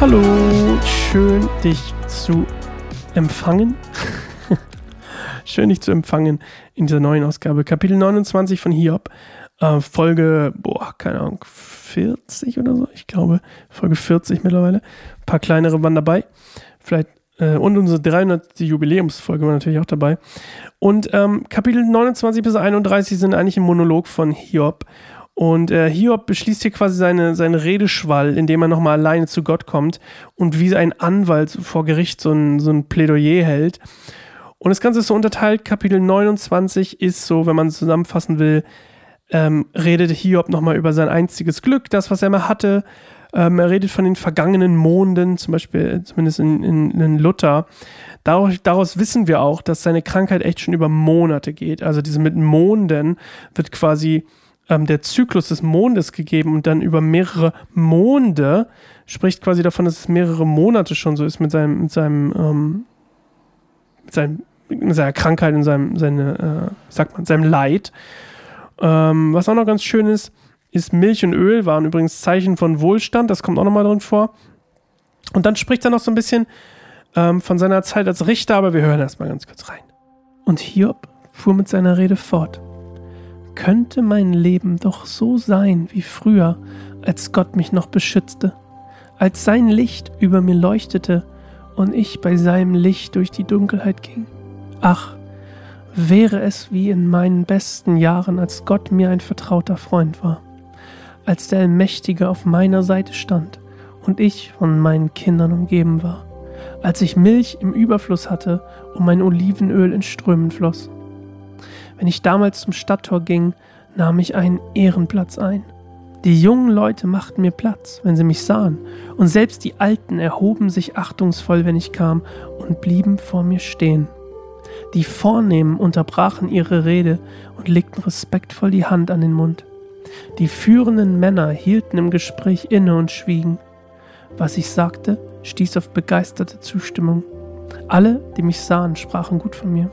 Hallo, schön dich zu empfangen. schön dich zu empfangen in dieser neuen Ausgabe. Kapitel 29 von Hiob. Äh, Folge, boah, keine Ahnung, 40 oder so, ich glaube. Folge 40 mittlerweile. Ein paar kleinere waren dabei. Vielleicht, äh, und unsere 300. Jubiläumsfolge war natürlich auch dabei. Und ähm, Kapitel 29 bis 31 sind eigentlich ein Monolog von Hiob. Und äh, Hiob beschließt hier quasi seine, seinen Redeschwall, indem er nochmal alleine zu Gott kommt und wie ein Anwalt vor Gericht so ein, so ein Plädoyer hält. Und das Ganze ist so unterteilt. Kapitel 29 ist so, wenn man zusammenfassen will, ähm, redet Hiob nochmal über sein einziges Glück, das, was er mal hatte. Ähm, er redet von den vergangenen Monden, zum Beispiel zumindest in, in, in Luther. Daraus, daraus, wissen wir auch, dass seine Krankheit echt schon über Monate geht. Also diese mit Monden wird quasi ähm, der Zyklus des Mondes gegeben und dann über mehrere Monde spricht quasi davon, dass es mehrere Monate schon so ist mit seinem, mit seinem, ähm, mit seinem, mit seiner Krankheit und seinem, seine, äh, sagt man, seinem Leid. Ähm, was auch noch ganz schön ist, ist Milch und Öl waren übrigens Zeichen von Wohlstand, das kommt auch nochmal drin vor. Und dann spricht er noch so ein bisschen ähm, von seiner Zeit als Richter, aber wir hören erstmal ganz kurz rein. Und Hiob fuhr mit seiner Rede fort könnte mein Leben doch so sein wie früher, als Gott mich noch beschützte, als sein Licht über mir leuchtete und ich bei seinem Licht durch die Dunkelheit ging. Ach, wäre es wie in meinen besten Jahren, als Gott mir ein vertrauter Freund war, als der Allmächtige auf meiner Seite stand und ich von meinen Kindern umgeben war, als ich Milch im Überfluss hatte und mein Olivenöl in Strömen floss wenn ich damals zum Stadttor ging, nahm ich einen Ehrenplatz ein. Die jungen Leute machten mir Platz, wenn sie mich sahen, und selbst die Alten erhoben sich achtungsvoll, wenn ich kam, und blieben vor mir stehen. Die Vornehmen unterbrachen ihre Rede und legten respektvoll die Hand an den Mund. Die führenden Männer hielten im Gespräch inne und schwiegen. Was ich sagte, stieß auf begeisterte Zustimmung. Alle, die mich sahen, sprachen gut von mir.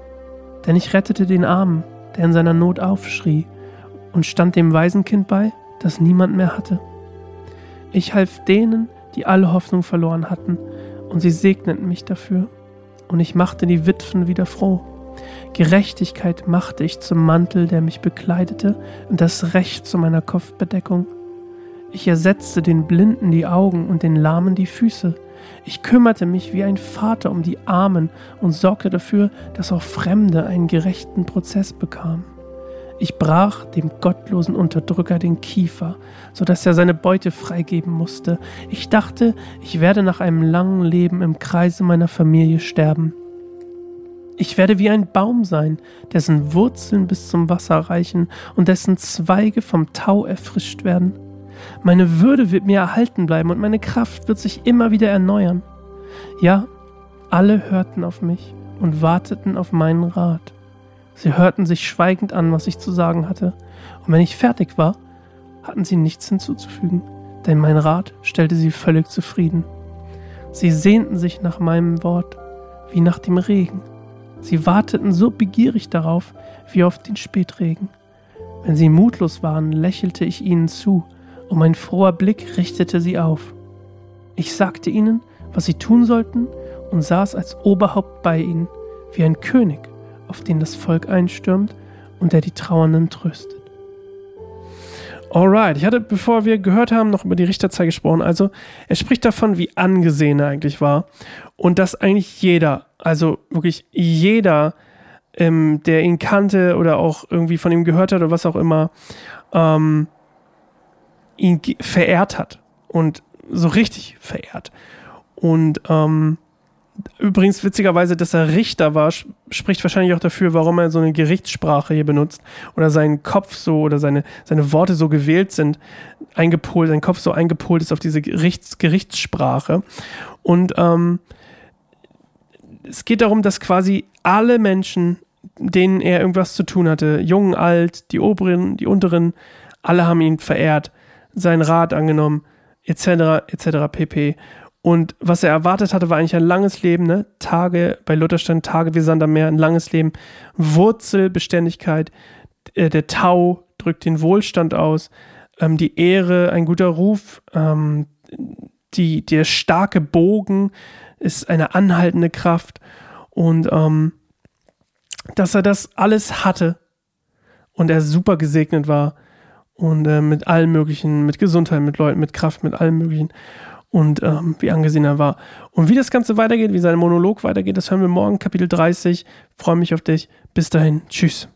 Denn ich rettete den Armen, der in seiner Not aufschrie, und stand dem Waisenkind bei, das niemand mehr hatte. Ich half denen, die alle Hoffnung verloren hatten, und sie segneten mich dafür, und ich machte die Witwen wieder froh. Gerechtigkeit machte ich zum Mantel, der mich bekleidete, und das Recht zu meiner Kopfbedeckung. Ich ersetzte den Blinden die Augen und den Lahmen die Füße. Ich kümmerte mich wie ein Vater um die Armen und sorgte dafür, dass auch Fremde einen gerechten Prozess bekamen. Ich brach dem gottlosen Unterdrücker den Kiefer, so dass er seine Beute freigeben musste. Ich dachte, ich werde nach einem langen Leben im Kreise meiner Familie sterben. Ich werde wie ein Baum sein, dessen Wurzeln bis zum Wasser reichen und dessen Zweige vom Tau erfrischt werden. Meine Würde wird mir erhalten bleiben und meine Kraft wird sich immer wieder erneuern. Ja, alle hörten auf mich und warteten auf meinen Rat. Sie hörten sich schweigend an, was ich zu sagen hatte, und wenn ich fertig war, hatten sie nichts hinzuzufügen, denn mein Rat stellte sie völlig zufrieden. Sie sehnten sich nach meinem Wort wie nach dem Regen. Sie warteten so begierig darauf wie auf den Spätregen. Wenn sie mutlos waren, lächelte ich ihnen zu, und mein froher Blick richtete sie auf. Ich sagte ihnen, was sie tun sollten, und saß als Oberhaupt bei ihnen, wie ein König, auf den das Volk einstürmt und der die Trauernden tröstet. Alright, ich hatte, bevor wir gehört haben, noch über die Richterzeit gesprochen. Also, er spricht davon, wie angesehen er eigentlich war. Und dass eigentlich jeder, also wirklich jeder, ähm, der ihn kannte oder auch irgendwie von ihm gehört hat oder was auch immer, ähm, ihn verehrt hat und so richtig verehrt. Und ähm, übrigens witzigerweise, dass er Richter war, spricht wahrscheinlich auch dafür, warum er so eine Gerichtssprache hier benutzt oder sein Kopf so oder seine, seine Worte so gewählt sind, eingepolt, sein Kopf so eingepolt ist auf diese Gerichts, Gerichtssprache. Und ähm, es geht darum, dass quasi alle Menschen, denen er irgendwas zu tun hatte, jung, alt, die oberen, die unteren, alle haben ihn verehrt seinen Rat angenommen, etc., etc., pp. Und was er erwartet hatte, war eigentlich ein langes Leben, ne? Tage, bei Luther stand Tage wie Sand am Meer, ein langes Leben, Wurzelbeständigkeit, äh, der Tau drückt den Wohlstand aus, ähm, die Ehre, ein guter Ruf, ähm, die, der starke Bogen ist eine anhaltende Kraft. Und ähm, dass er das alles hatte und er super gesegnet war und äh, mit allem möglichen, mit Gesundheit, mit Leuten, mit Kraft, mit allem möglichen und ähm, wie angesehen er war. Und wie das Ganze weitergeht, wie sein Monolog weitergeht, das hören wir morgen, Kapitel 30. Freue mich auf dich. Bis dahin. Tschüss.